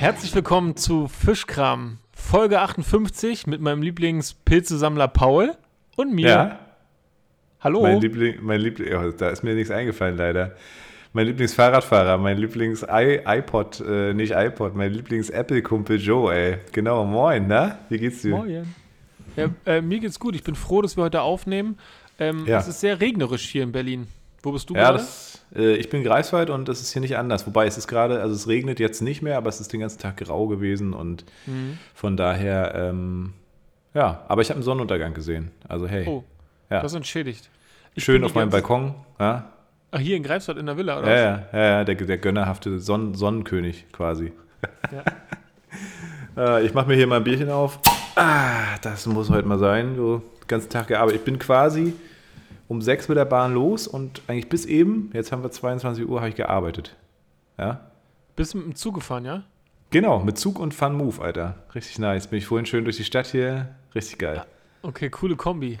Herzlich willkommen zu Fischkram, Folge 58 mit meinem Lieblingspilzesammler Paul und mir. Ja, Hallo. mein Liebling, mein Liebling, oh, da ist mir nichts eingefallen leider. Mein Lieblingsfahrradfahrer, mein Lieblings-iPod, äh, nicht iPod, mein Lieblings-Apple-Kumpel Joe, ey. Genau, moin, na? Wie geht's dir? Moin. Ja, äh, mir geht's gut. Ich bin froh, dass wir heute aufnehmen. Ähm, Ja. Es ist sehr regnerisch hier in Berlin. Wo bist du Ja, gerade? das, ich bin Greifswald und das ist hier nicht anders. Wobei es ist gerade, also es regnet jetzt nicht mehr, aber es ist den ganzen Tag grau gewesen und Mhm. von daher, ähm, ja, aber ich habe einen Sonnenuntergang gesehen. Also hey, Oh, ja. das entschädigt. Ich schön auf meinem Balkon. Ja, Ach, hier in Greifswald in der Villa, oder? ja, was? ja, ja, ja der, der gönnerhafte Sonnen Sonnenkönig quasi. Ja. Äh, ich mache mir hier mal ein Bierchen auf. Ah, das muss heute mal sein. So, den ganzen Tag gearbeitet. Ich bin quasi um sechs mit der Bahn los und eigentlich bis eben, jetzt haben wir 22 Uhr, habe ich gearbeitet. Ja, Bist du mit dem Zug gefahren, ja? genau, mit Zug und Fun Move, Alter. Richtig nice. Bin ich vorhin schön durch die Stadt hier. Richtig geil. Okay, coole Kombi.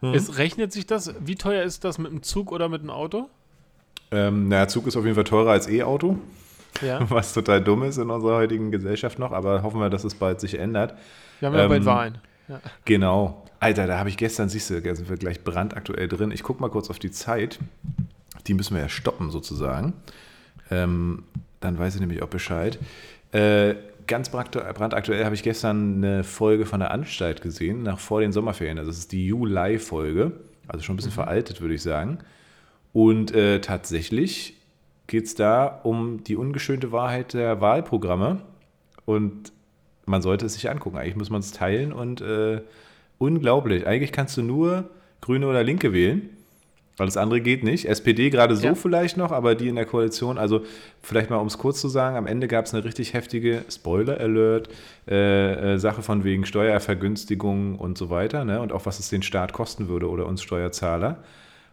Mhm. Es rechnet sich das? Wie teuer ist das mit dem Zug oder mit dem Auto? Ähm, naja, Zug ist auf jeden Fall teurer als E-Auto, Ja. was total dumm ist in unserer heutigen Gesellschaft noch, aber hoffen wir, dass es bald sich ändert. Wir haben ja Ähm, bald Wahlen. Ja. Genau. Alter, da habe ich gestern, siehst du, da sind wir gleich brandaktuell drin. Ich gucke mal kurz auf die Zeit. Die müssen wir ja stoppen sozusagen. Ähm, dann weiß ich nämlich auch Bescheid. Äh, ganz brandaktu- brandaktuell habe ich gestern eine Folge von der Anstalt gesehen, nach vor den Sommerferien. Also das ist die July-Folge. Also schon ein bisschen veraltet, würde ich sagen. Und äh, tatsächlich geht es da um die ungeschönte Wahrheit der Wahlprogramme. Und man sollte es sich angucken. Eigentlich muss man es teilen und äh, unglaublich. Eigentlich kannst du nur Grüne oder Linke wählen. Weil das andere geht nicht. SPD gerade so Ja. vielleicht noch, aber die in der Koalition, also vielleicht mal um es kurz zu sagen, am Ende gab es eine richtig heftige Spoiler-Alert, äh, äh, Sache von wegen Steuervergünstigung und so weiter, ne? und auch was es den Staat kosten würde oder uns Steuerzahler.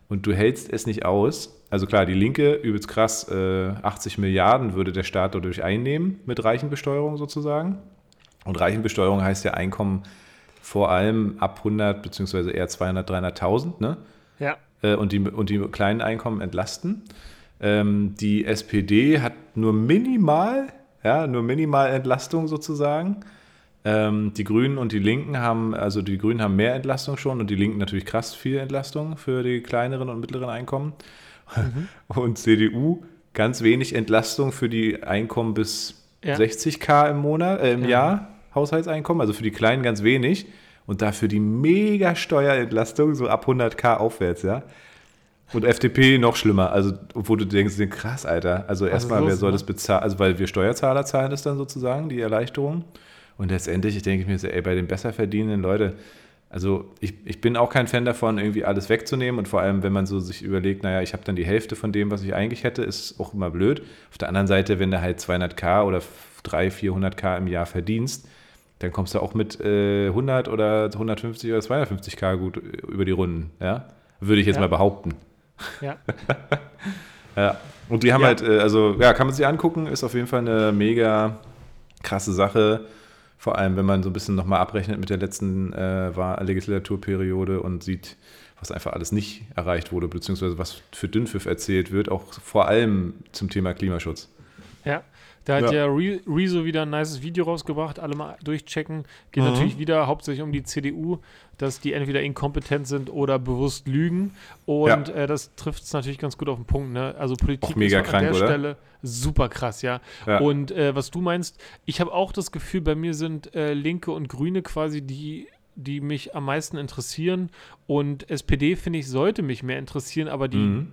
Und du hältst es nicht aus. Also klar, die Linke, übelst krass, äh, 80 Milliarden würde der Staat dadurch einnehmen mit Reichenbesteuerung sozusagen. Und Reichenbesteuerung heißt ja Einkommen vor allem ab 100 beziehungsweise eher 200, 300.000, ne? ja. Äh, und, die, und die kleinen Einkommen entlasten. Ähm, die SPD hat nur minimal, ja, nur minimal Entlastung sozusagen. Ähm, die Grünen und die Linken haben, also die Grünen haben mehr Entlastung schon und die Linken natürlich krass viel Entlastung für die kleineren und mittleren Einkommen. Und CDU ganz wenig Entlastung für die Einkommen bis Ja. 60k im Monat, äh, im Ja. Jahr Haushaltseinkommen, also für die Kleinen ganz wenig und dafür die mega Steuerentlastung so ab 100k aufwärts, ja. Und FDP noch schlimmer, also wo du denkst, krass, Alter. Also erstmal, wer soll ne? das bezahlen? Also weil wir Steuerzahler zahlen das dann sozusagen, die Erleichterung. Und letztendlich, ich denke mir so, ey, bei den besser verdienenden Leute, also ich, ich bin auch kein Fan davon, irgendwie alles wegzunehmen und vor allem, wenn man so sich überlegt, naja, ich habe dann die Hälfte von dem, was ich eigentlich hätte, ist auch immer blöd. Auf der anderen Seite, wenn du halt 200k oder 300, 400k im Jahr verdienst, dann kommst du auch mit äh, 100 oder 150 oder 250k gut über die Runden, ja? Würde ich jetzt Ja. mal behaupten. ja. Ja. Und die haben Ja. halt, äh, also ja, kann man sich angucken, ist auf jeden Fall eine mega krasse Sache. Vor allem, wenn man so ein bisschen nochmal abrechnet mit der letzten äh, Legislaturperiode und sieht, was einfach alles nicht erreicht wurde, beziehungsweise was für Dünnpfiff erzählt wird, auch vor allem zum Thema Klimaschutz. Ja, da hat Ja. ja, Re Rezo wieder ein nices Video rausgebracht, alle mal durchchecken. Geht Mhm. natürlich wieder hauptsächlich um die CDU, dass die entweder inkompetent sind oder bewusst lügen. Und Ja. äh, das trifft es natürlich ganz gut auf den Punkt. Ne? Also Politik Auch mega ist an krank, der oder? Stelle super krass, ja. Ja. Und äh, was du meinst, ich habe auch das Gefühl, bei mir sind äh, Linke und Grüne quasi die die mich am meisten interessieren und SPD finde ich sollte mich mehr interessieren, aber die Mhm.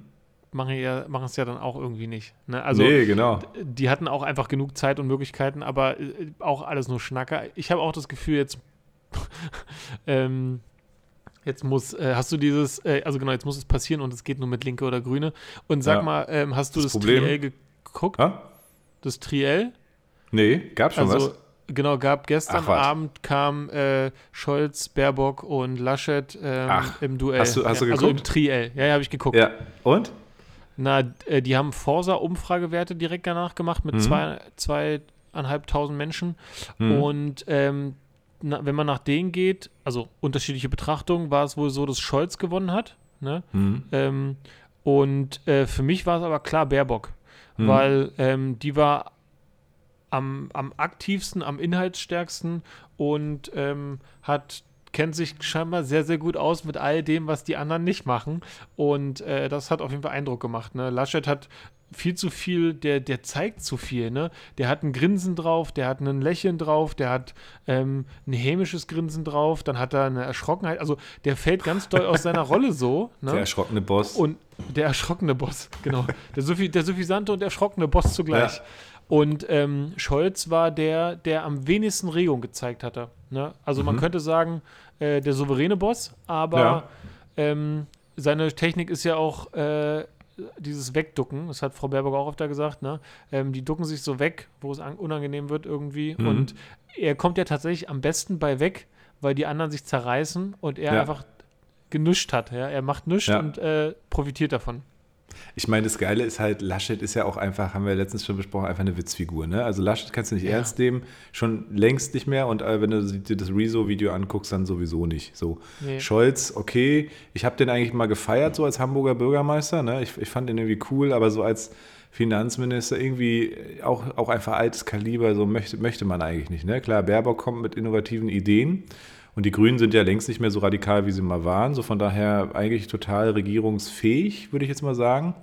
Machen ja machen es ja dann auch irgendwie nicht. Ne? Also nee, genau. die hatten auch einfach genug Zeit und Möglichkeiten, aber äh, auch alles nur Schnacker. Ich habe auch das Gefühl, jetzt, ähm, jetzt muss, äh, hast du dieses, äh, also genau, jetzt muss es passieren und es geht nur mit Linke oder Grüne. Und sag Ja. mal, ähm, hast du Das das, Triell geguckt? Ha? Das Triell? Nee, gab schon Also, was. genau, gab gestern Ach. Abend kam äh, Scholz, Baerbock und Laschet ähm, Ach, im Duell. hast du- hast du ja, Also im geguckt? Triell. Ja, ja, habe ich geguckt. Ja. Und? Na, äh, die haben Forsa-Umfragewerte direkt danach gemacht mit Mhm. zwei, zweieinhalbtausend Menschen. Mhm. Und ähm, na, wenn man nach denen geht, also unterschiedliche Betrachtungen, war es wohl so, dass Scholz gewonnen hat. Ne? Mhm. Ähm, und äh, für mich war es aber klar Baerbock, Mhm. weil ähm, die war am, am aktivsten, am inhaltsstärksten und ähm, hat kennt sich scheinbar sehr, sehr gut aus mit all dem, was die anderen nicht machen. Und äh, das hat auf jeden Fall Eindruck gemacht. Ne? Laschet hat viel zu viel, der, der zeigt zu viel, ne? Der hat ein Grinsen drauf, der hat ein Lächeln drauf, der hat ähm, ein hämisches Grinsen drauf, dann hat er eine Erschrockenheit, also der fällt ganz doll aus seiner Rolle so. Ne? Der erschrockene Boss. Und der erschrockene Boss, genau. Der, Suffi, der suffisante und erschrockene Boss zugleich. Ja. Und ähm, Scholz war der, der am wenigsten Regung gezeigt hatte. Ne? Also mhm. man könnte sagen, äh, der souveräne Boss, aber ja. ähm, seine Technik ist ja auch äh, dieses Wegducken. Das hat Frau Baerbock auch öfter gesagt. Ne? Ähm, die ducken sich so weg, wo es unangenehm wird irgendwie. Mhm. Und er kommt ja tatsächlich am besten bei weg, weil die anderen sich zerreißen und er ja. einfach genuscht hat. Ja? Er macht nichts und äh, profitiert davon. Ich meine, das Geile ist halt, Laschet ist ja auch einfach, haben wir letztens schon besprochen, einfach eine Witzfigur. Ne? Also Laschet kannst du nicht ja. ernst nehmen, schon längst nicht mehr. Und äh, wenn du dir das Rezo-Video anguckst, dann sowieso nicht. So, nee. Scholz, okay, ich habe den eigentlich mal gefeiert, so als Hamburger Bürgermeister. Ne? Ich, ich fand den irgendwie cool, aber so als Finanzminister irgendwie auch, auch einfach altes Kaliber, so möchte, möchte man eigentlich nicht. Ne? Klar, Baerbock kommt mit innovativen Ideen. Und die Grünen sind ja längst nicht mehr so radikal, wie sie mal waren. So von daher eigentlich total regierungsfähig, würde ich jetzt mal sagen.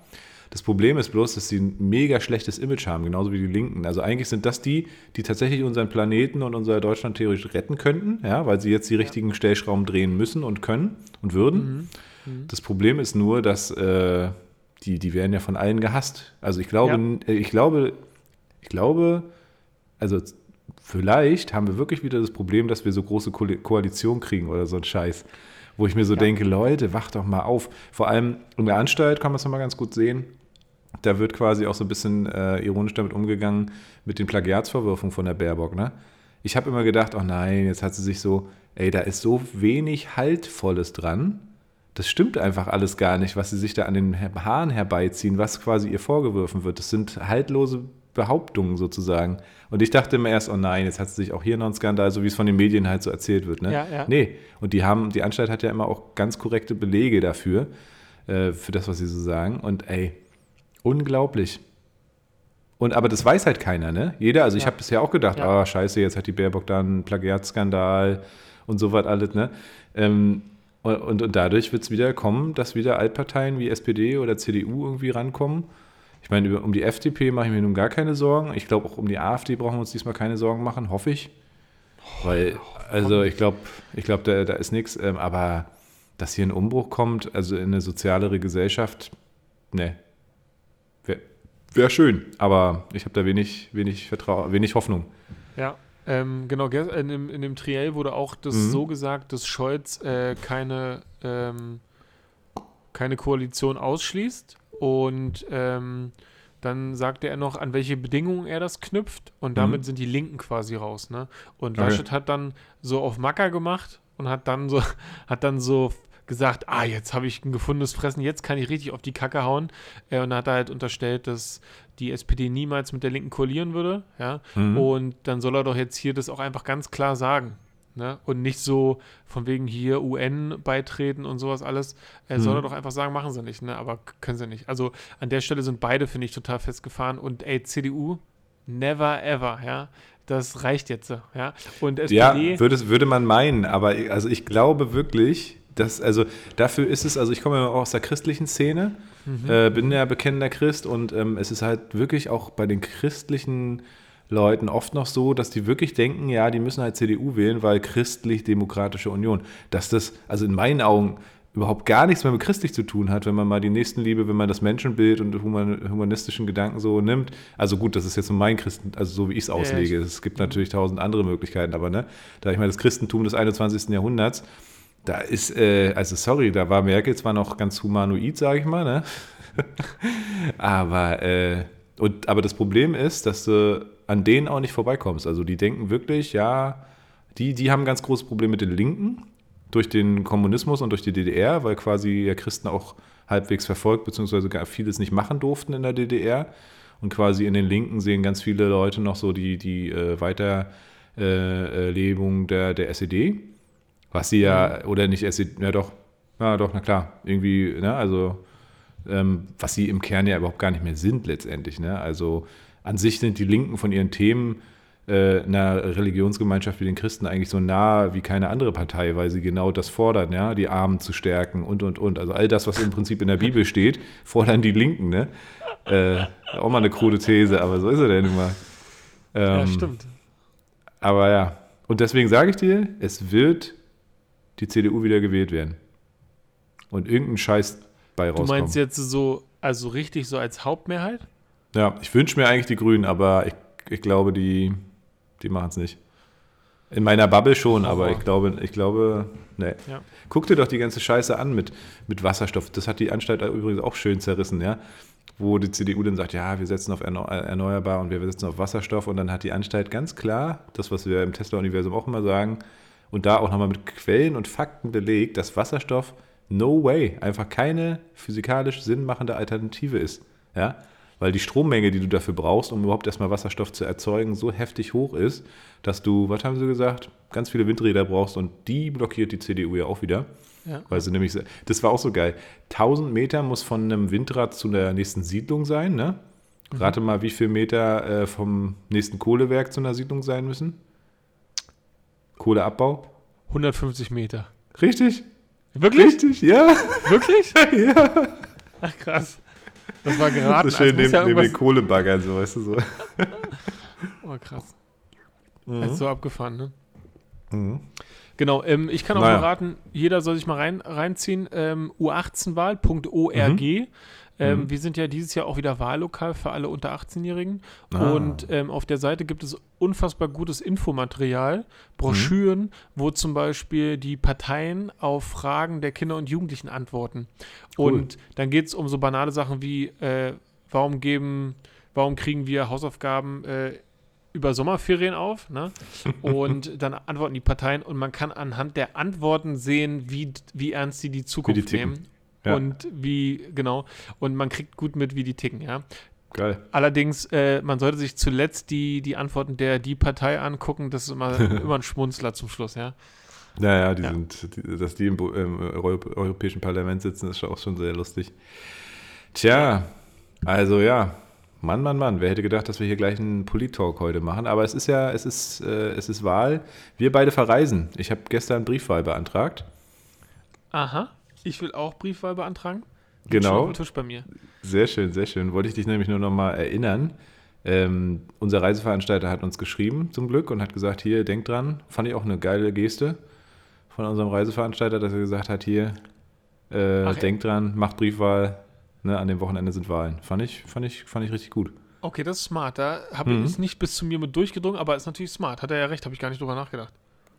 Das Problem ist bloß, dass sie ein mega schlechtes Image haben, genauso wie die Linken. Also eigentlich sind das die, die tatsächlich unseren Planeten und unser Deutschland theoretisch retten könnten, ja, weil sie jetzt die richtigen Stellschrauben drehen müssen und können und würden. Mhm. Mhm. Das Problem ist nur, dass äh, die, die werden ja von allen gehasst. Also ich glaube, ja. ich glaube, ich glaube, also vielleicht haben wir wirklich wieder das Problem, dass wir so große Ko Koalition kriegen oder so ein Scheiß. Wo ich mir so ja. denke, Leute, wacht doch mal auf. Vor allem in der Anstalt kann man es nochmal ganz gut sehen. Da wird quasi auch so ein bisschen äh, ironisch damit umgegangen mit den Plagiatsvorwürfen von der Baerbock. Ne? Ich habe immer gedacht, oh nein, jetzt hat sie sich so, ey, da ist so wenig Haltvolles dran. Das stimmt einfach alles gar nicht, was sie sich da an den Haaren herbeiziehen, was quasi ihr vorgeworfen wird. Das sind haltlose Behauptungen sozusagen. Und ich dachte immer erst, oh nein, jetzt hat es sich auch hier noch ein Skandal, so wie es von den Medien halt so erzählt wird. Ne? Ja, ja. Nee, und die haben, die Anstalt hat ja immer auch ganz korrekte Belege dafür, äh, für das, was sie so sagen. Und ey, unglaublich. Und aber das weiß halt keiner, ne? Jeder, also ich habe bisher auch gedacht, ah, ja. oh, scheiße, jetzt hat die Baerbock da einen Plagiatskandal und so was alles, ne? Ähm, und, und, und dadurch wird es wieder kommen, dass wieder Altparteien wie SPD oder CDU irgendwie rankommen ich meine, um die FDP mache ich mir nun gar keine Sorgen. Ich glaube, auch um die AfD brauchen wir uns diesmal keine Sorgen machen, hoffe ich. Weil, also ich glaube, ich glaube, da, da ist nichts. Ähm, aber dass hier ein Umbruch kommt, also in eine sozialere Gesellschaft, ne, wäre wär schön. Aber ich habe da wenig, wenig Vertrauen, wenig Hoffnung. Ja, ähm, genau, in dem, in dem Triell wurde auch das mhm. so gesagt, dass Scholz äh, keine, ähm, keine Koalition ausschließt und ähm, dann sagte er noch, an welche Bedingungen er das knüpft. Und damit mhm. sind die Linken quasi raus. Ne? Und okay. Laschet hat dann so auf Macker gemacht und hat dann so, hat dann so gesagt, ah, jetzt habe ich ein gefundenes Fressen, jetzt kann ich richtig auf die Kacke hauen. Äh, und dann hat er halt unterstellt, dass die SPD niemals mit der Linken koalieren würde. Ja? Mhm. Und dann soll er doch jetzt hier das auch einfach ganz klar sagen. Ne? Und nicht so von wegen hier UN beitreten und sowas alles. Er soll mhm. doch einfach sagen, machen sie nicht, ne? Aber können sie nicht. Also an der Stelle sind beide, finde ich, total festgefahren. Und ey, CDU, never ever, ja. Das reicht jetzt, ja. Und SPD. Ja, würde, würde man meinen, aber also ich glaube wirklich, dass, also dafür ist es, also ich komme ja auch aus der christlichen Szene, mhm. äh, bin ja bekennender Christ und ähm, es ist halt wirklich auch bei den christlichen Leuten oft noch so, dass die wirklich denken, ja, die müssen halt CDU wählen, weil christlich-demokratische Union. Dass das, also in meinen Augen, überhaupt gar nichts mehr mit christlich zu tun hat, wenn man mal die Nächstenliebe, wenn man das Menschenbild und humanistischen Gedanken so nimmt. Also gut, das ist jetzt so mein Christen, also so wie ich es auslege. Ja, es gibt natürlich tausend andere Möglichkeiten, aber ne, da ich mal das Christentum des 21. Jahrhunderts, da ist, äh, also sorry, da war Merkel zwar noch ganz humanoid, sage ich mal, ne? aber, äh, und, aber das Problem ist, dass du an denen auch nicht vorbeikommst. Also die denken wirklich, ja, die, die haben ganz großes Problem mit den Linken durch den Kommunismus und durch die DDR, weil quasi ja Christen auch halbwegs verfolgt, beziehungsweise gar vieles nicht machen durften in der DDR. Und quasi in den Linken sehen ganz viele Leute noch so die, die äh, Weiterlebung äh, der, der SED. Was sie ja, oder nicht SED, ja doch, ja doch, na klar, irgendwie, ne, also ähm, was sie im Kern ja überhaupt gar nicht mehr sind letztendlich, ne? Also an sich sind die Linken von ihren Themen äh, einer Religionsgemeinschaft wie den Christen eigentlich so nah wie keine andere Partei, weil sie genau das fordern, ja, die Armen zu stärken und und und. Also all das, was im Prinzip in der Bibel steht, fordern die Linken, ne? Äh, auch mal eine krude These, aber so ist er denn immer. Ähm, ja, stimmt. Aber ja, und deswegen sage ich dir, es wird die CDU wieder gewählt werden. Und irgendein Scheiß bei rauskommen. Du meinst jetzt so, also richtig so als Hauptmehrheit? Ja, ich wünsche mir eigentlich die Grünen, aber ich, ich glaube, die, die machen es nicht. In meiner Bubble schon, oh. aber ich glaube, ich glaube, nee. Ja. Guck dir doch die ganze Scheiße an mit, mit Wasserstoff. Das hat die Anstalt übrigens auch schön zerrissen, ja. Wo die CDU dann sagt, ja, wir setzen auf erneuerbar und wir setzen auf Wasserstoff. Und dann hat die Anstalt ganz klar, das, was wir im Tesla-Universum auch immer sagen, und da auch nochmal mit Quellen und Fakten belegt, dass Wasserstoff no way einfach keine physikalisch sinnmachende Alternative ist. Ja? Weil die Strommenge, die du dafür brauchst, um überhaupt erstmal Wasserstoff zu erzeugen, so heftig hoch ist, dass du, was haben sie gesagt, ganz viele Windräder brauchst und die blockiert die CDU ja auch wieder. Ja. Weil sie nämlich, das war auch so geil. 1000 Meter muss von einem Windrad zu der nächsten Siedlung sein, ne? Mhm. Rate mal, wie viele Meter äh, vom nächsten Kohlewerk zu einer Siedlung sein müssen? Kohleabbau? 150 Meter. Richtig? Wirklich? Richtig, ja. Wirklich? ja. Ach krass. Das war geraten. So schön neben, ja neben den Kohlebaggern, so weißt du so. oh, krass. Mhm. Ist so abgefahren, ne? Mhm. Genau, ähm, ich kann auch naja. mal raten, jeder soll sich mal rein, reinziehen. Ähm, U18wahl.org. Mhm. Ähm, mhm. Wir sind ja dieses Jahr auch wieder Wahllokal für alle unter 18-Jährigen. Ah. Und ähm, auf der Seite gibt es unfassbar gutes Infomaterial, Broschüren, mhm. wo zum Beispiel die Parteien auf Fragen der Kinder und Jugendlichen antworten. Cool. Und dann geht es um so banale Sachen wie, äh, warum geben, warum kriegen wir Hausaufgaben äh, über Sommerferien auf, ne? Und dann antworten die Parteien und man kann anhand der Antworten sehen, wie, wie ernst sie die Zukunft die nehmen ja. und wie, genau, und man kriegt gut mit, wie die ticken, ja. Geil. Allerdings, äh, man sollte sich zuletzt die, die Antworten der die Partei angucken, das ist immer, immer ein Schmunzler zum Schluss, ja. Naja, die ja. sind, die, dass die im, im Europäischen Parlament sitzen, ist auch schon sehr lustig. Tja, also ja, Mann, Mann, Mann, wer hätte gedacht, dass wir hier gleich einen Polit-Talk heute machen? Aber es ist ja, es ist, äh, es ist Wahl. Wir beide verreisen. Ich habe gestern Briefwahl beantragt. Aha. Ich will auch Briefwahl beantragen. Genau. Auf Tisch bei mir. Sehr schön, sehr schön. Wollte ich dich nämlich nur noch mal erinnern. Ähm, unser Reiseveranstalter hat uns geschrieben, zum Glück, und hat gesagt, hier, denk dran. Fand ich auch eine geile Geste von unserem Reiseveranstalter, dass er gesagt hat, hier, äh, Ach, denk dran, macht Briefwahl, ne, an dem Wochenende sind Wahlen. Fand ich, fand ich, fand ich richtig gut. Okay, das ist smart. Da habe mhm. ich nicht bis zu mir mit durchgedrungen, aber ist natürlich smart. Hat er ja recht, habe ich gar nicht drüber nachgedacht.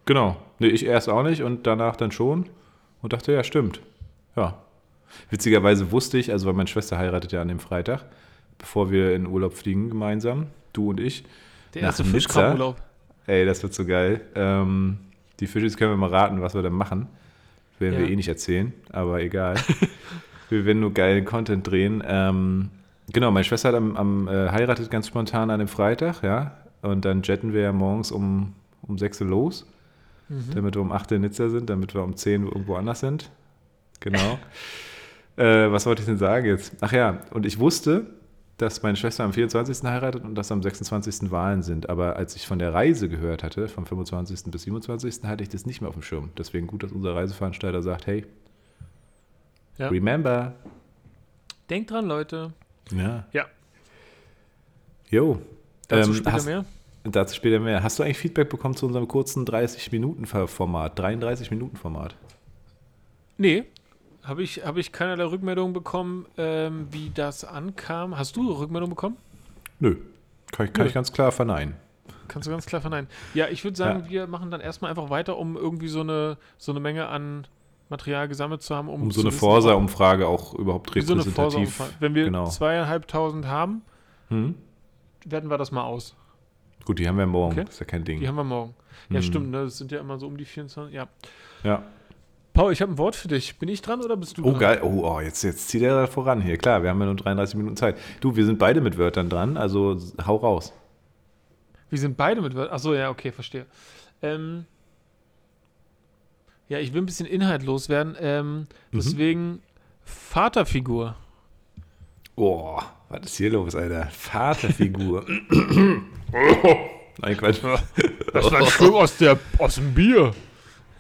Genau. Nee, ich erst auch nicht und danach dann schon und dachte, ja, stimmt. Ja. Witzigerweise wusste ich, also weil meine Schwester heiratet ja an dem Freitag, bevor wir in Urlaub fliegen gemeinsam, du und ich. Der erste Fischkramurlaub. Ey, das wird so geil. Ähm, die Fische, können wir mal raten, was wir dann machen. Werden ja. wir eh nicht erzählen, aber egal. wir werden nur geilen Content drehen. Ähm, genau, meine Schwester hat am, am äh, heiratet ganz spontan an dem Freitag, ja. Und dann jetten wir ja morgens um, um 6 Uhr los, mhm. damit wir um 8 Uhr in Nizza sind, damit wir um 10 Uhr irgendwo anders sind. Genau. äh, was wollte ich denn sagen jetzt? Ach ja, und ich wusste, dass meine Schwester am 24. heiratet und dass am 26. Wahlen sind. Aber als ich von der Reise gehört hatte, vom 25. bis 27., hatte ich das nicht mehr auf dem Schirm. Deswegen gut, dass unser Reiseveranstalter sagt, hey, ja. remember. Denkt dran, Leute. Ja. Ja. Jo. Dazu ähm, später hast, mehr. Dazu später mehr. Hast du eigentlich Feedback bekommen zu unserem kurzen 30-Minuten-Format, 33-Minuten-Format? Nee, habe ich, hab ich keinerlei Rückmeldung bekommen, ähm, wie das ankam. Hast du Rückmeldung bekommen? Nö. Kann, ich, kann Nö. ich ganz klar verneinen. Kannst du ganz klar verneinen. Ja, ich würde sagen, ja. wir machen dann erstmal einfach weiter, um irgendwie so eine, so eine Menge an Material gesammelt zu haben. Um, um so eine Forsa-Umfrage auch überhaupt repräsentativ. So Wenn wir genau. zweieinhalbtausend haben, hm? werten wir das mal aus. Gut, die haben wir morgen. Okay. Das ist ja kein Ding. Die haben wir morgen. Ja, hm. stimmt. Ne? Das sind ja immer so um die 24. Ja. Ja. Paul, ich habe ein Wort für dich. Bin ich dran oder bist du oh, dran? Geil. Oh, oh, jetzt, jetzt zieht er voran hier. Klar, wir haben ja nur 33 Minuten Zeit. Du, wir sind beide mit Wörtern dran, also hau raus. Wir sind beide mit Wörtern. Achso, ja, okay, verstehe. Ähm, ja, ich will ein bisschen inhaltlos werden. Ähm, mhm. Deswegen Vaterfigur. Oh, Was ist hier los, Alter? Vaterfigur. Nein, Quatsch. Das war schlimm aus, der, aus dem Bier.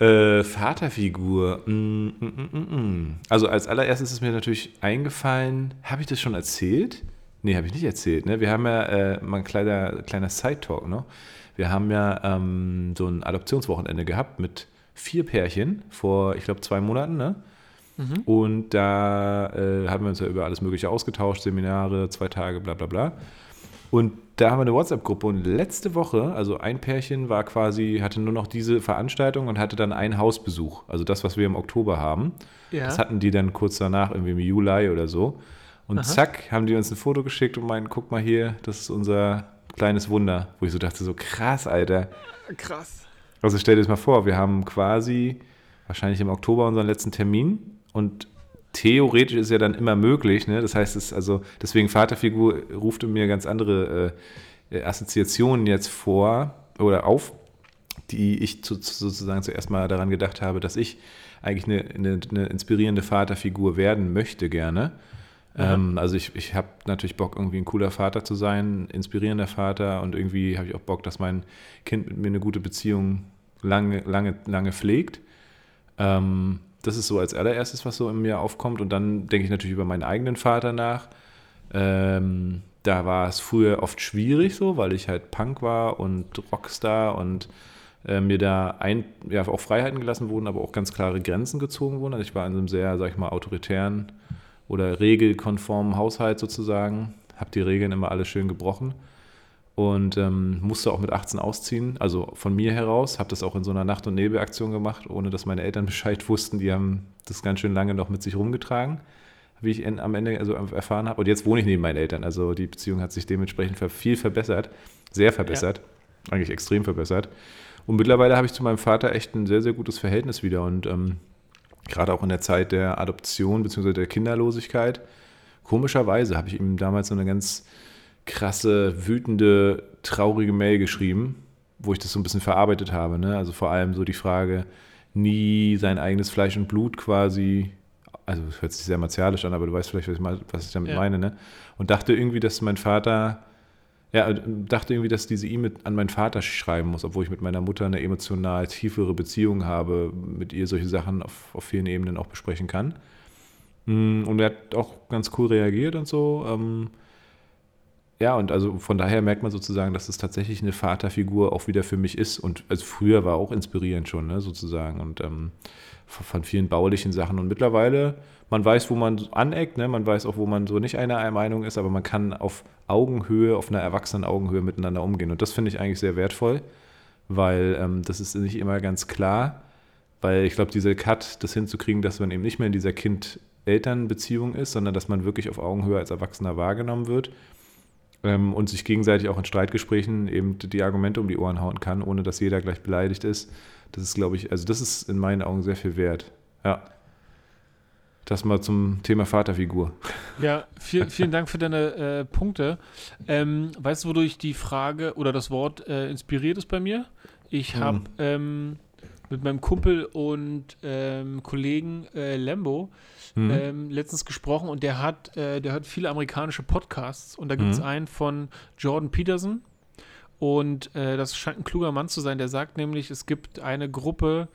Äh, Vaterfigur. Mm, mm, mm, mm, mm. Also als allererstes ist mir natürlich eingefallen, habe ich das schon erzählt? Nee, habe ich nicht erzählt. Ne? Wir haben ja äh, mal ein kleiner, kleiner Side-Talk noch. Wir haben ja ähm, so ein Adoptionswochenende gehabt mit vier Pärchen vor, ich glaube, zwei Monaten. Ne? Mhm. Und da äh, haben wir uns ja über alles Mögliche ausgetauscht, Seminare, zwei Tage, bla bla bla. Und da haben wir eine WhatsApp-Gruppe und letzte Woche, also ein Pärchen war quasi, hatte nur noch diese Veranstaltung und hatte dann einen Hausbesuch. Also das, was wir im Oktober haben. Ja. Das hatten die dann kurz danach, irgendwie im Juli oder so. Und Aha. zack, haben die uns ein Foto geschickt und meinen, guck mal hier, das ist unser kleines Wunder. Wo ich so dachte, so krass, Alter. Krass. Also stell dir das mal vor, wir haben quasi wahrscheinlich im Oktober unseren letzten Termin und theoretisch ist ja dann immer möglich, ne? Das heißt, es also deswegen Vaterfigur ruft mir ganz andere äh, Assoziationen jetzt vor oder auf, die ich zu, zu, sozusagen zuerst mal daran gedacht habe, dass ich eigentlich eine, eine, eine inspirierende Vaterfigur werden möchte gerne. Ähm, also ich, ich habe natürlich Bock, irgendwie ein cooler Vater zu sein, ein inspirierender Vater und irgendwie habe ich auch Bock, dass mein Kind mit mir eine gute Beziehung lange, lange, lange pflegt. Ähm, das ist so als allererstes, was so in mir aufkommt. Und dann denke ich natürlich über meinen eigenen Vater nach. Ähm, da war es früher oft schwierig so, weil ich halt Punk war und Rockstar und äh, mir da ein, ja, auch Freiheiten gelassen wurden, aber auch ganz klare Grenzen gezogen wurden. Also ich war in einem sehr, sag ich mal, autoritären oder regelkonformen Haushalt sozusagen. Habe die Regeln immer alle schön gebrochen und ähm, musste auch mit 18 ausziehen, also von mir heraus. Habe das auch in so einer Nacht- und Nebelaktion gemacht, ohne dass meine Eltern Bescheid wussten. Die haben das ganz schön lange noch mit sich rumgetragen, wie ich am Ende also erfahren habe. Und jetzt wohne ich neben meinen Eltern, also die Beziehung hat sich dementsprechend viel verbessert, sehr verbessert, ja. eigentlich extrem verbessert. Und mittlerweile habe ich zu meinem Vater echt ein sehr, sehr gutes Verhältnis wieder und ähm, gerade auch in der Zeit der Adoption bzw. der Kinderlosigkeit. Komischerweise habe ich ihm damals so eine ganz krasse, wütende, traurige Mail geschrieben, wo ich das so ein bisschen verarbeitet habe. Ne? Also vor allem so die Frage, nie sein eigenes Fleisch und Blut quasi, also das hört sich sehr martialisch an, aber du weißt vielleicht, was ich, mal, was ich damit ja. meine. Ne? Und dachte irgendwie, dass mein Vater, ja, dachte irgendwie, dass diese E-Mail an meinen Vater schreiben muss, obwohl ich mit meiner Mutter eine emotional tiefere Beziehung habe, mit ihr solche Sachen auf, auf vielen Ebenen auch besprechen kann. Und er hat auch ganz cool reagiert und so. Ähm, ja, und also von daher merkt man sozusagen, dass es tatsächlich eine Vaterfigur auch wieder für mich ist. Und also früher war auch inspirierend schon, ne, sozusagen. Und ähm, von vielen baulichen Sachen. Und mittlerweile, man weiß, wo man aneckt, ne? man weiß auch, wo man so nicht einer Meinung ist, aber man kann auf Augenhöhe, auf einer erwachsenen Augenhöhe miteinander umgehen. Und das finde ich eigentlich sehr wertvoll, weil ähm, das ist nicht immer ganz klar. Weil ich glaube, dieser Cut, das hinzukriegen, dass man eben nicht mehr in dieser Kind-Eltern-Beziehung ist, sondern dass man wirklich auf Augenhöhe als Erwachsener wahrgenommen wird ähm, und sich gegenseitig auch in Streitgesprächen eben die Argumente um die Ohren hauen kann, ohne dass jeder gleich beleidigt ist. Das ist, glaube ich, also das ist in meinen Augen sehr viel wert. Ja. Das mal zum Thema Vaterfigur. Ja, viel, vielen Dank für deine äh, Punkte. Ähm, weißt du, wodurch die Frage oder das Wort äh, inspiriert ist bei mir? Ich habe hm. ähm, mit meinem Kumpel und ähm, Kollegen äh, Lambo mhm. ähm, letztens gesprochen und der hat, äh, der hört viele amerikanische Podcasts und da gibt es mhm. einen von Jordan Peterson und äh, das scheint ein kluger Mann zu sein, der sagt nämlich, es gibt eine Gruppe,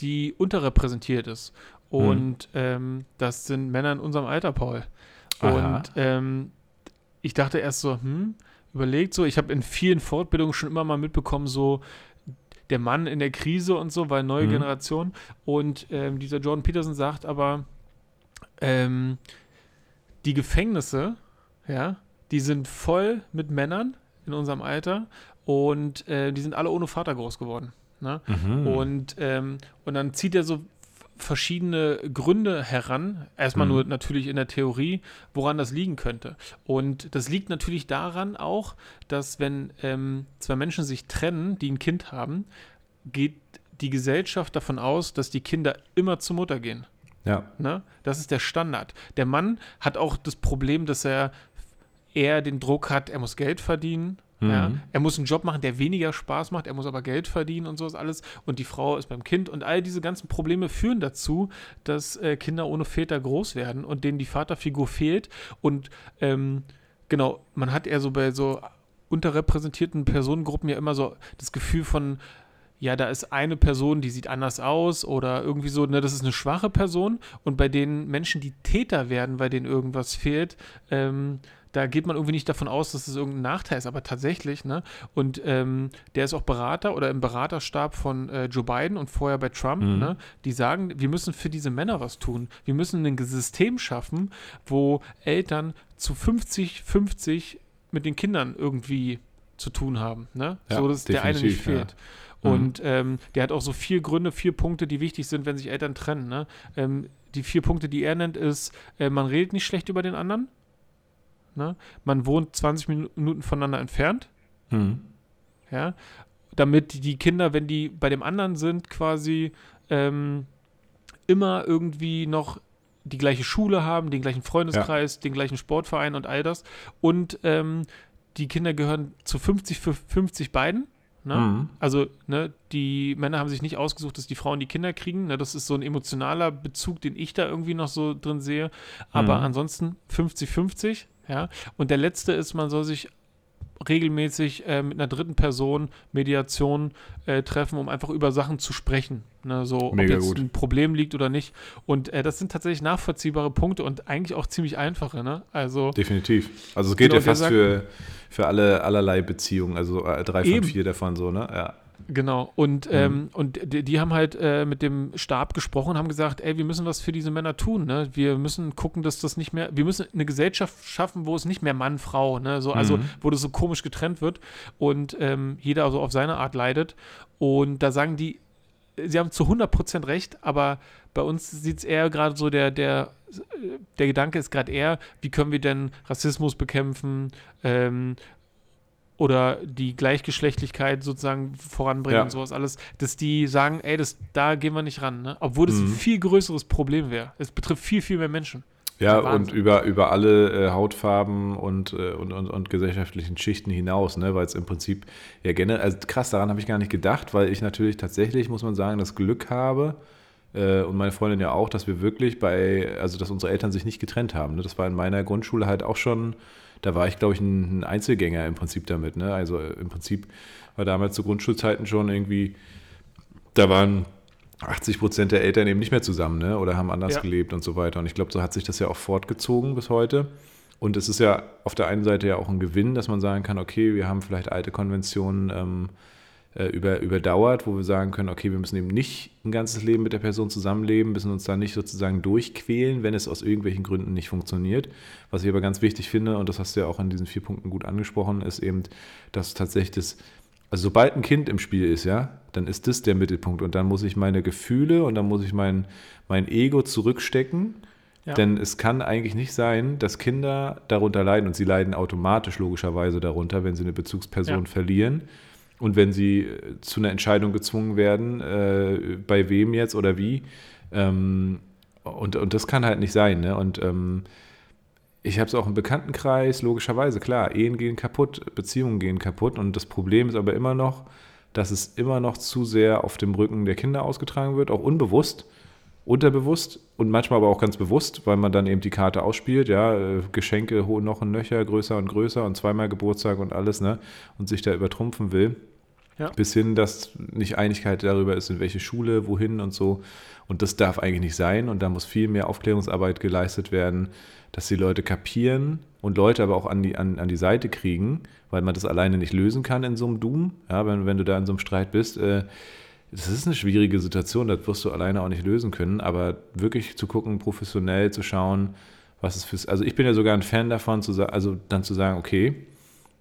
die unterrepräsentiert ist und mhm. ähm, das sind Männer in unserem Alter, Paul. Aha. Und ähm, ich dachte erst so, hm, überlegt so, ich habe in vielen Fortbildungen schon immer mal mitbekommen, so der Mann in der Krise und so, weil neue mhm. Generation. Und ähm, dieser Jordan Peterson sagt aber, ähm, die Gefängnisse, ja, die sind voll mit Männern in unserem Alter und äh, die sind alle ohne Vater groß geworden. Ne? Mhm. Und, ähm, und dann zieht er so verschiedene Gründe heran. Erstmal mhm. nur natürlich in der Theorie, woran das liegen könnte. Und das liegt natürlich daran auch, dass wenn ähm, zwei Menschen sich trennen, die ein Kind haben, geht die Gesellschaft davon aus, dass die Kinder immer zur Mutter gehen. Ja. Ne? Das ist der Standard. Der Mann hat auch das Problem, dass er eher den Druck hat, er muss Geld verdienen. Mhm. Ja? Er muss einen Job machen, der weniger Spaß macht, er muss aber Geld verdienen und sowas alles. Und die Frau ist beim Kind. Und all diese ganzen Probleme führen dazu, dass äh, Kinder ohne Väter groß werden und denen die Vaterfigur fehlt. Und ähm, genau, man hat eher so bei so unterrepräsentierten Personengruppen ja immer so das Gefühl von, ja, da ist eine Person, die sieht anders aus oder irgendwie so, ne, das ist eine schwache Person und bei den Menschen, die Täter werden, bei denen irgendwas fehlt, ähm, da geht man irgendwie nicht davon aus, dass es das irgendein Nachteil ist, aber tatsächlich, ne? Und ähm, der ist auch Berater oder im Beraterstab von äh, Joe Biden und vorher bei Trump, mhm. ne? Die sagen, wir müssen für diese Männer was tun. Wir müssen ein System schaffen, wo Eltern zu 50, 50 mit den Kindern irgendwie zu tun haben, ne? Ja, so dass der eine nicht fehlt. Ja. Mhm. Und ähm, der hat auch so vier Gründe, vier Punkte, die wichtig sind, wenn sich Eltern trennen. Ne? Ähm, die vier Punkte, die er nennt, ist, äh, man redet nicht schlecht über den anderen. Ne? Man wohnt 20 Minuten voneinander entfernt. Mhm. Ja. Damit die Kinder, wenn die bei dem anderen sind, quasi ähm, immer irgendwie noch die gleiche Schule haben, den gleichen Freundeskreis, ja. den gleichen Sportverein und all das. Und ähm, die Kinder gehören zu 50 für 50 beiden. Ne? Mhm. Also, ne, die Männer haben sich nicht ausgesucht, dass die Frauen die Kinder kriegen. Ne? Das ist so ein emotionaler Bezug, den ich da irgendwie noch so drin sehe. Aber mhm. ansonsten 50-50, ja. Und der letzte ist, man soll sich regelmäßig äh, mit einer dritten Person Mediation äh, treffen, um einfach über Sachen zu sprechen. Ne, so, Mega ob jetzt gut. ein Problem liegt oder nicht. Und äh, das sind tatsächlich nachvollziehbare Punkte und eigentlich auch ziemlich einfache. Ne? Also, Definitiv. Also es geht genau, ja fast sagt, für, für alle allerlei Beziehungen, also äh, drei von eben. vier davon so, ne? Ja. Genau, und, mhm. ähm, und die, die, haben halt äh, mit dem Stab gesprochen und haben gesagt, ey, wir müssen was für diese Männer tun, ne? Wir müssen gucken, dass das nicht mehr, wir müssen eine Gesellschaft schaffen, wo es nicht mehr Mann, Frau, ne? So, also, mhm. wo das so komisch getrennt wird und ähm, jeder also auf seine Art leidet. Und da sagen die, sie haben zu 100% recht, aber bei uns sieht es eher gerade so, der, der, der Gedanke ist gerade eher, wie können wir denn Rassismus bekämpfen, ähm, oder die Gleichgeschlechtlichkeit sozusagen voranbringen ja. und sowas alles, dass die sagen, ey, das, da gehen wir nicht ran, ne? obwohl das mhm. ein viel größeres Problem wäre. Es betrifft viel, viel mehr Menschen. Ja, und über, über alle äh, Hautfarben und, äh, und, und, und, gesellschaftlichen Schichten hinaus, ne? weil es im Prinzip ja generell, also krass, daran habe ich gar nicht gedacht, weil ich natürlich tatsächlich, muss man sagen, das Glück habe, äh, und meine Freundin ja auch, dass wir wirklich bei, also dass unsere Eltern sich nicht getrennt haben. Ne? Das war in meiner Grundschule halt auch schon da war ich, glaube ich, ein, Einzelgänger im Prinzip damit. Ne? Also äh, im Prinzip war damals zu Grundschulzeiten schon irgendwie, da waren 80 Prozent der Eltern eben nicht mehr zusammen ne? oder haben anders ja. gelebt und so weiter. Und ich glaube, so hat sich das ja auch fortgezogen bis heute. Und es ist ja auf der einen Seite ja auch ein Gewinn, dass man sagen kann, okay, wir haben vielleicht alte Konventionen ähm, äh, über, überdauert, wo wir sagen können, okay, wir müssen eben nicht ein ganzes Leben mit der Person zusammenleben, müssen uns da nicht sozusagen durchquälen, wenn es aus irgendwelchen Gründen nicht funktioniert. Was ich aber ganz wichtig finde, und das hast du ja auch in diesen vier Punkten gut angesprochen, ist eben, dass tatsächlich das, also sobald ein Kind im Spiel ist, ja, dann ist das der Mittelpunkt und dann muss ich meine Gefühle und dann muss ich mein, mein Ego zurückstecken. Ja. Denn es kann eigentlich nicht sein, dass Kinder darunter leiden und sie leiden automatisch logischerweise darunter, wenn sie eine Bezugsperson ja. verlieren und wenn sie äh, zu einer Entscheidung gezwungen werden, äh, bei wem jetzt oder wie. Ähm, und, und das kann halt nicht sein. Ne? Und ähm, ich habe es auch im Bekanntenkreis, logischerweise, klar, Ehen gehen kaputt, Beziehungen gehen kaputt. Und das Problem ist aber immer noch, dass es immer noch zu sehr auf dem Rücken der Kinder ausgetragen wird, auch unbewusst unterbewusst und manchmal aber auch ganz bewusst, weil man dann eben die Karte ausspielt, ja, äh, Geschenke noch und nöcher, größer und größer und zweimal Geburtstag und alles, ne, und sich da übertrumpfen will. Ja. Bis hin, dass nicht Einigkeit darüber ist, in welche Schule, wohin und so. Und das darf eigentlich nicht sein. Und da muss viel mehr Aufklärungsarbeit geleistet werden, dass die Leute kapieren und Leute aber auch an die, an, an die Seite kriegen, weil man das alleine nicht lösen kann in so einem Doom. Ja, wenn, wenn du da in so einem Streit bist, äh, das ist eine schwierige Situation, das wirst du alleine auch nicht lösen können, aber wirklich zu gucken, professionell zu schauen, was es fürs. Also ich bin ja sogar ein Fan davon, zu, also dann zu sagen, okay,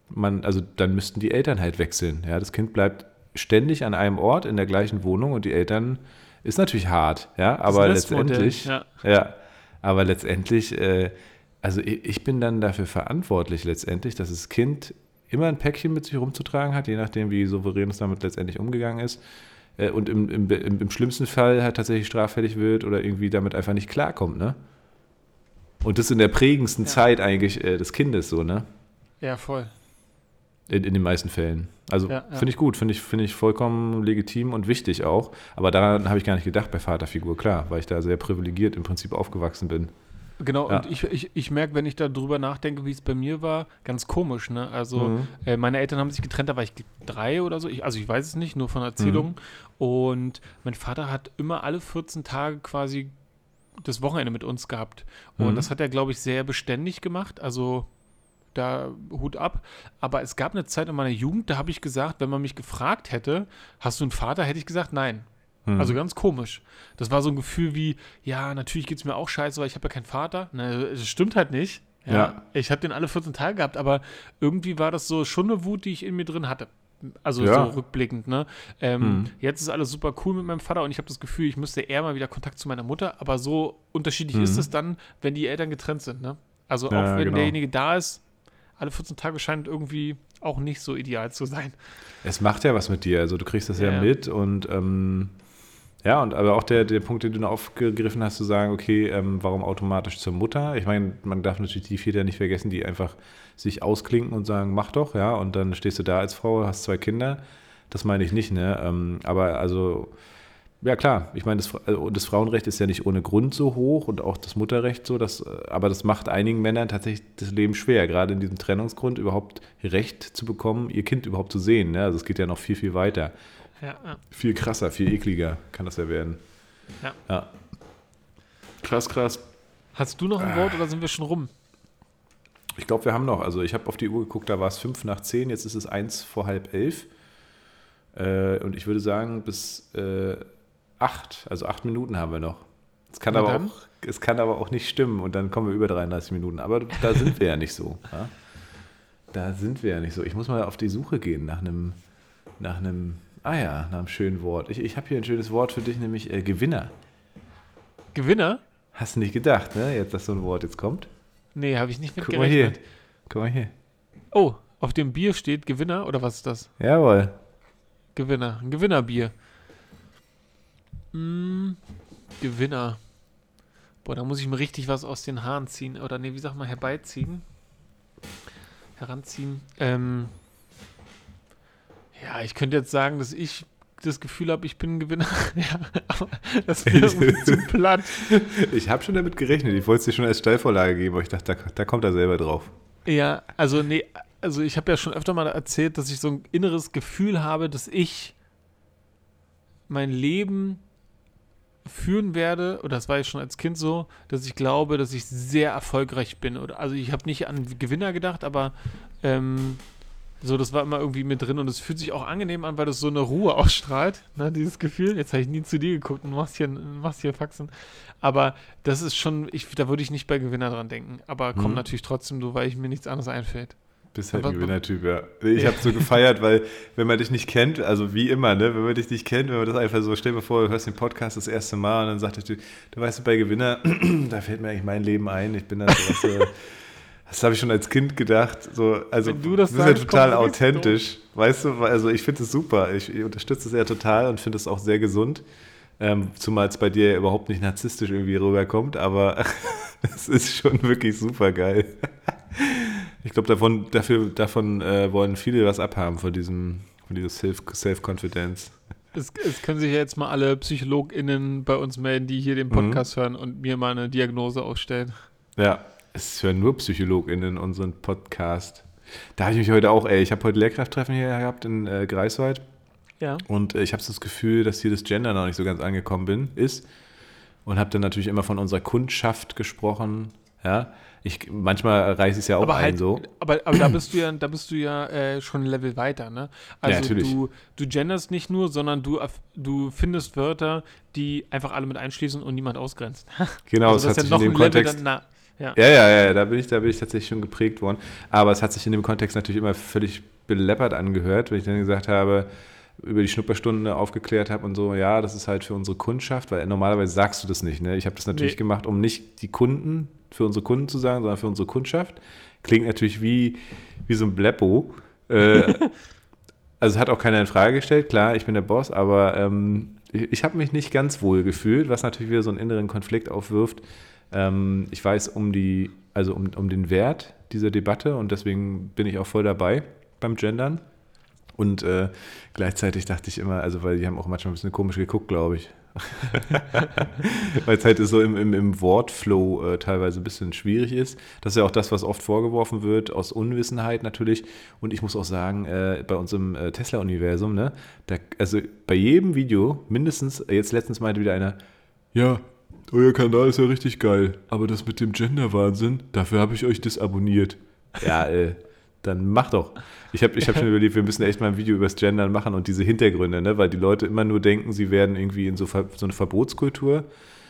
man, also dann müssten die Eltern halt wechseln. Ja, das Kind bleibt ständig an einem Ort in der gleichen Wohnung und die Eltern ist natürlich hart, ja, aber letztendlich, ja. ja. aber letztendlich, äh, also ich, ich bin dann dafür verantwortlich letztendlich, dass das Kind immer ein Päckchen mit sich rumzutragen hat, je nachdem, wie souverän es damit letztendlich umgegangen ist. Äh, und im, im, im, schlimmsten Fall halt tatsächlich straffällig wird oder irgendwie damit einfach nicht klarkommt, ne? Und das in der prägendsten ja. Zeit eigentlich äh, des Kindes so, ne? Ja, voll. In, in den meisten Fällen. Also ja, ja. finde ich gut, finde ich, find ich vollkommen legitim und wichtig auch. Aber daran habe ich gar nicht gedacht bei Vaterfigur, klar, weil ich da sehr privilegiert im Prinzip aufgewachsen bin. Genau, Ja. und ich, ich, ich merke, wenn ich darüber nachdenke, wie es bei mir war, ganz komisch, ne? Also, Mhm. äh, meine Eltern haben sich getrennt, da war ich drei oder so. Ich, also, ich weiß es nicht, nur von Erzählungen. Und mein Vater hat immer alle 14 Tage quasi das Wochenende mit uns gehabt. Und Mhm. das hat er, glaube ich, sehr beständig gemacht. Also, da Hut ab. Aber es gab eine Zeit in meiner Jugend, da habe ich gesagt, wenn man mich gefragt hätte, hast du einen Vater, hätte ich gesagt, nein. Mhm. Also ganz komisch. Das war so ein Gefühl wie, ja, natürlich geht es mir auch scheiße, weil ich habe ja keinen Vater. Ne, das stimmt halt nicht. Ja, Ja. Ich habe den alle 14 Tage gehabt, aber irgendwie war das so schon eine Wut, die ich in mir drin hatte. Also Ja. so rückblickend, ne? Ähm, Mhm. Jetzt ist alles super cool mit meinem Vater und ich habe das Gefühl, ich müsste eher mal wieder Kontakt zu meiner Mutter, aber so unterschiedlich Mhm. ist es dann, wenn die Eltern getrennt sind, ne? Also Ja, auch wenn genau. derjenige da ist, alle 14 Tage scheint irgendwie auch nicht so ideal zu sein. Es macht ja was mit dir, also du kriegst das ja, Ja, ja. mit und ähm, ja, und aber auch der, der Punkt, den du noch aufgegriffen hast, zu sagen, okay, ähm, warum automatisch zur Mutter? Ich meine, man darf natürlich die Väter nicht vergessen, die einfach sich ausklinken und sagen, mach doch, ja, und dann stehst du da als Frau, hast zwei Kinder. Das meine ich nicht, ne? Ähm, aber also, ja klar, ich meine, das, also das Frauenrecht ist ja nicht ohne Grund so hoch und auch das Mutterrecht so, das, aber das macht einigen Männern tatsächlich das Leben schwer, gerade in diesem Trennungsgrund überhaupt Recht zu bekommen, ihr Kind überhaupt zu sehen. Ne? Also es geht ja noch viel, viel weiter. Ja, ja. Viel krasser, viel ekliger kann das ja werden. Ja. ja. Krass, krass. Hast du noch ein Wort oder sind wir schon rum? Ich glaube, wir haben noch, also ich habe auf die Uhr geguckt, da war es fünf nach zehn, jetzt ist es eins vor halb elf. Äh, und ich würde sagen, bis äh, acht, also acht Minuten haben wir noch. Es kann, aber auch, es kann aber auch nicht stimmen und dann kommen wir über 33 Minuten. Aber da sind wir ja nicht so. Ja? Da sind wir ja nicht so. Ich muss mal auf die Suche gehen nach einem, nach einem, ah ja, nach einem schönen Wort. Ich, ich habe hier ein schönes Wort für dich, nämlich äh, Gewinner. Gewinner? Hast du nicht gedacht, ne? Jetzt, dass so ein Wort jetzt kommt. Nee, habe ich nicht mit Guck mal hier. gerechnet. Guck mal hier. Oh, auf dem Bier steht Gewinner oder was ist das? Jawohl. Gewinner. Ein Gewinnerbier. Mm, Gewinner. Boah, da muss ich mir richtig was aus den Haaren ziehen. Oder nee, wie sagt man, herbeiziehen? Heranziehen. Ähm, ja, ich könnte jetzt sagen, dass ich das Gefühl habe, ich bin ein Gewinner. ja, aber das wäre zu platt. Ich habe schon damit gerechnet. Ich wollte es dir schon als Steilvorlage geben, aber ich dachte, da, da kommt er selber drauf. Ja, also nee, also ich habe ja schon öfter mal erzählt, dass ich so ein inneres Gefühl habe, dass ich mein Leben führen werde, oder das war ich schon als Kind so, dass ich glaube, dass ich sehr erfolgreich bin. Also ich habe nicht an Gewinner gedacht, aber ähm, so, das war immer irgendwie mit drin und es fühlt sich auch angenehm an, weil das so eine Ruhe ausstrahlt, ne, dieses Gefühl. Jetzt habe ich nie zu dir geguckt und machst hier, machst hier Faxen. Aber das ist schon, ich, da würde ich nicht bei Gewinner dran denken. Aber komm Mhm. natürlich trotzdem so, weil ich mir nichts anderes einfällt. Bist halt ein Gewinnertyp, ja. Ich habe so gefeiert, weil wenn man dich nicht kennt, also wie immer, ne, wenn man dich nicht kennt, wenn man das einfach so, stell dir vor, du hörst den Podcast das erste Mal und dann sagt der Typ, du weißt, bei Gewinner, da fällt mir eigentlich mein Leben ein. Ich bin da so, das habe ich schon als Kind gedacht. So, also Wenn du das bist ja sagst, total kommt sowieso. authentisch. Weißt du, also ich finde es super. Ich, ich unterstütze es ja total und finde es auch sehr gesund. Ähm, zumal es bei dir ja überhaupt nicht narzisstisch irgendwie rüberkommt, aber es ist schon wirklich super geil. Ich glaube, davon, dafür, davon äh, wollen viele was abhaben, von diesem, von dieser Self- Self-Confidence. Es, es können sich ja jetzt mal alle PsychologInnen bei uns melden, die hier den Podcast hören und mir mal eine Diagnose ausstellen. ja, es hören nur PsychologInnen unseren Podcast. Da habe ich mich heute auch, ey, ich habe heute Lehrkrafttreffen hier gehabt in äh, Greifswald Ja. und äh, ich habe so das Gefühl, dass hier das Gender noch nicht so ganz angekommen bin, ist und habe dann natürlich immer von unserer Kundschaft gesprochen, ja. Ich, manchmal reiße ich es ja auch aber ein halt, so. aber, aber da bist du ja, da bist du ja äh, schon ein Level weiter, ne? Also natürlich. du, du genderst nicht nur, sondern du, du findest Wörter, die einfach alle mit einschließen und niemand ausgrenzt. Genau, also es das hat ist ja sich in noch dem ein Level Kontext dann, na, ja. Ja, ja, ja, da bin ich, da bin ich tatsächlich schon geprägt worden. Aber es hat sich in dem Kontext natürlich immer völlig beleppert angehört, wenn ich dann gesagt habe, über die Schnupperstunde aufgeklärt habe und so, ja, das ist halt für unsere Kundschaft, weil normalerweise sagst du das nicht. Ne? Ich habe das natürlich Nee. gemacht, um nicht die Kunden für unsere Kunden zu sagen, sondern für unsere Kundschaft. Klingt natürlich wie, wie so ein Bleppo. Äh, also hat auch keiner in Frage gestellt, klar, ich bin der Boss, aber ähm, ich, ich habe mich nicht ganz wohl gefühlt, was natürlich wieder so einen inneren Konflikt aufwirft. Ähm, ich weiß um die, also um, um den Wert dieser Debatte und deswegen bin ich auch voll dabei beim Gendern. Und äh, gleichzeitig dachte ich immer, also weil die haben auch manchmal ein bisschen komisch geguckt, glaube ich. Weil es halt so im, im, im Wortflow äh, teilweise ein bisschen schwierig ist. Das ist ja auch das, was oft vorgeworfen wird, aus Unwissenheit natürlich. Und ich muss auch sagen, äh, bei unserem äh, Tesla-Universum, ne, da, also bei jedem Video mindestens, jetzt letztens meinte wieder einer, ja, euer Kanal ist ja richtig geil, aber das mit dem Gender-Wahnsinn, dafür habe ich euch disabonniert. Ja, äh, dann mach doch. Ich habe ich hab schon überlegt, wir müssen echt mal ein Video über das Gendern machen und diese Hintergründe, ne? weil die Leute immer nur denken, sie werden irgendwie in so, so eine Verbotskultur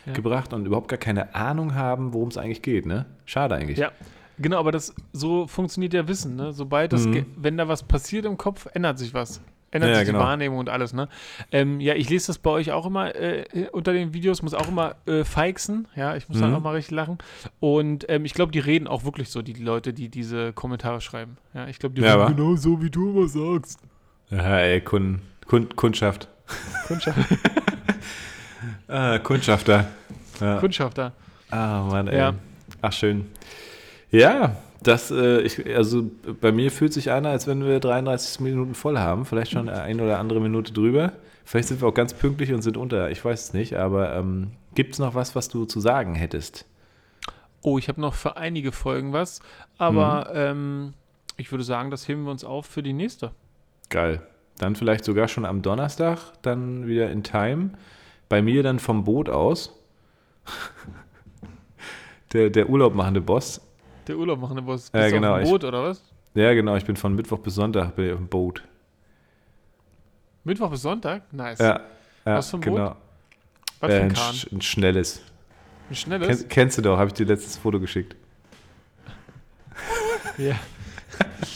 ja. gebracht und überhaupt gar keine Ahnung haben, worum es eigentlich geht. Ne? Schade eigentlich. Ja, genau, aber das so funktioniert ja Wissen. Ne? Sobald das, mhm. wenn da was passiert im Kopf, ändert sich was ändert ja, sich genau. die Wahrnehmung und alles, ne? Ähm, ja, ich lese das bei euch auch immer äh, unter den Videos, muss auch immer äh, feixen, ja, ich muss mhm. dann auch mal richtig lachen. Und ähm, ich glaube, die reden auch wirklich so, die, die, Leute, die diese Kommentare schreiben. Ja, ich glaube, die ja, reden genau so, wie du immer sagst. Ja, ey, Kun, Kun, Kundschaft. Kundschaft. ah, Kundschafter. Ja. Kundschafter. Ah, Mann, ey. Ja. Ach, schön. Ja, das, äh, ich, also bei mir fühlt sich an, als wenn wir 33 Minuten voll haben. Vielleicht schon eine oder andere Minute drüber. Vielleicht sind wir auch ganz pünktlich und sind unter. Ich weiß es nicht. Aber ähm, gibt es noch was, was du zu sagen hättest? Oh, ich habe noch für einige Folgen was. Aber mhm. ähm, ich würde sagen, das heben wir uns auf für die nächste. Geil. Dann vielleicht sogar schon am Donnerstag, dann wieder in Time. Bei mir dann vom Boot aus. der, der Urlaub machende Boss der Urlaub machen, was? Bist ja, genau. auf dem Boot, ich, oder was? Ja, genau. Ich bin von Mittwoch bis Sonntag bin ich auf dem Boot. Mittwoch bis Sonntag? Nice. Ja, ja was für ein genau. Boot? Was äh, für ein, Kahn? ein schnelles. Ein schnelles? Kenn, kennst du doch, habe ich dir letztes Foto geschickt. ja.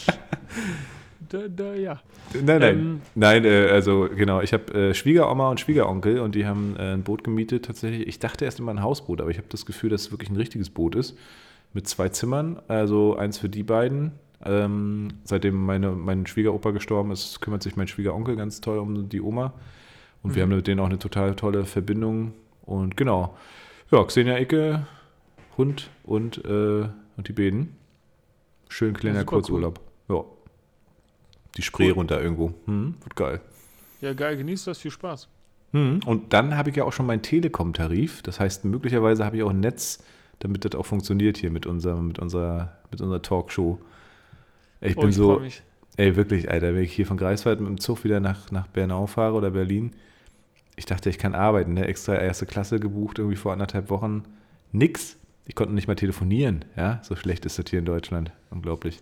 da, da, ja. Nein, nein. Ähm, nein, äh, also genau, ich habe äh, Schwiegeroma und Schwiegeronkel und die haben äh, ein Boot gemietet tatsächlich. Ich dachte erst immer ein Hausboot, aber ich habe das Gefühl, dass es wirklich ein richtiges Boot ist mit zwei Zimmern, also eins für die beiden. Ähm, seitdem meine, mein Schwiegeropa gestorben ist, kümmert sich mein Schwiegeronkel ganz toll um die Oma. Und mhm. wir haben mit denen auch eine total tolle Verbindung. Und genau, ja, Xenia Icke, Hund und, äh, und die Beden. Schön kleiner Kurzurlaub. Cool. Ja. Die Spree cool. runter irgendwo. Hm, wird geil. Ja, geil, genießt das, viel Spaß. Hm, und dann habe ich ja auch schon meinen Telekom-Tarif. Das heißt, möglicherweise habe ich auch ein Netz damit das auch funktioniert hier mit, unserem, mit, unserer, mit unserer Talkshow. Ich oh, bin ich so, ey, wirklich, Alter, wenn ich hier von Greifswald mit dem Zug wieder nach, nach Bernau fahre oder Berlin, ich dachte, ich kann arbeiten, ne? extra erste Klasse gebucht, irgendwie vor anderthalb Wochen. Nix. Ich konnte nicht mal telefonieren, ja, so schlecht ist das hier in Deutschland. Unglaublich.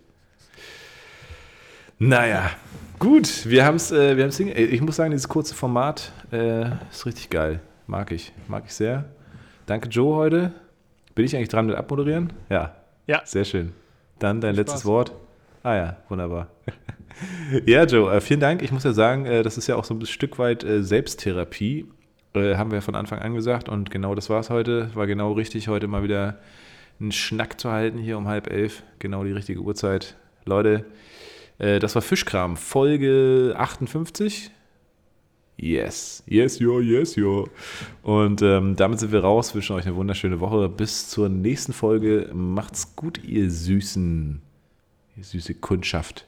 Naja, gut, wir haben es, äh, wir Ich muss sagen, dieses kurze Format äh, ist richtig geil. Mag ich, mag ich sehr. Danke, Joe, heute. Bin ich eigentlich dran mit Abmoderieren? Ja. Ja. Sehr schön. Dann dein Viel letztes Spaß. Wort. Ah ja, wunderbar. ja, Joe, äh, vielen Dank. Ich muss ja sagen, äh, das ist ja auch so ein Stück weit äh, Selbsttherapie. haben wir ja von Anfang an gesagt und genau das war es heute. War genau richtig, heute mal wieder einen Schnack zu halten hier um halb elf. Genau die richtige Uhrzeit. Leute, das war Fischkram, Folge 58. Yes, yes, ja, yes, ja. Und ähm, damit sind wir raus. Wünschen euch eine wunderschöne Woche. Bis zur nächsten Folge. Macht's gut, ihr Süßen. Ihr süße Kundschaft.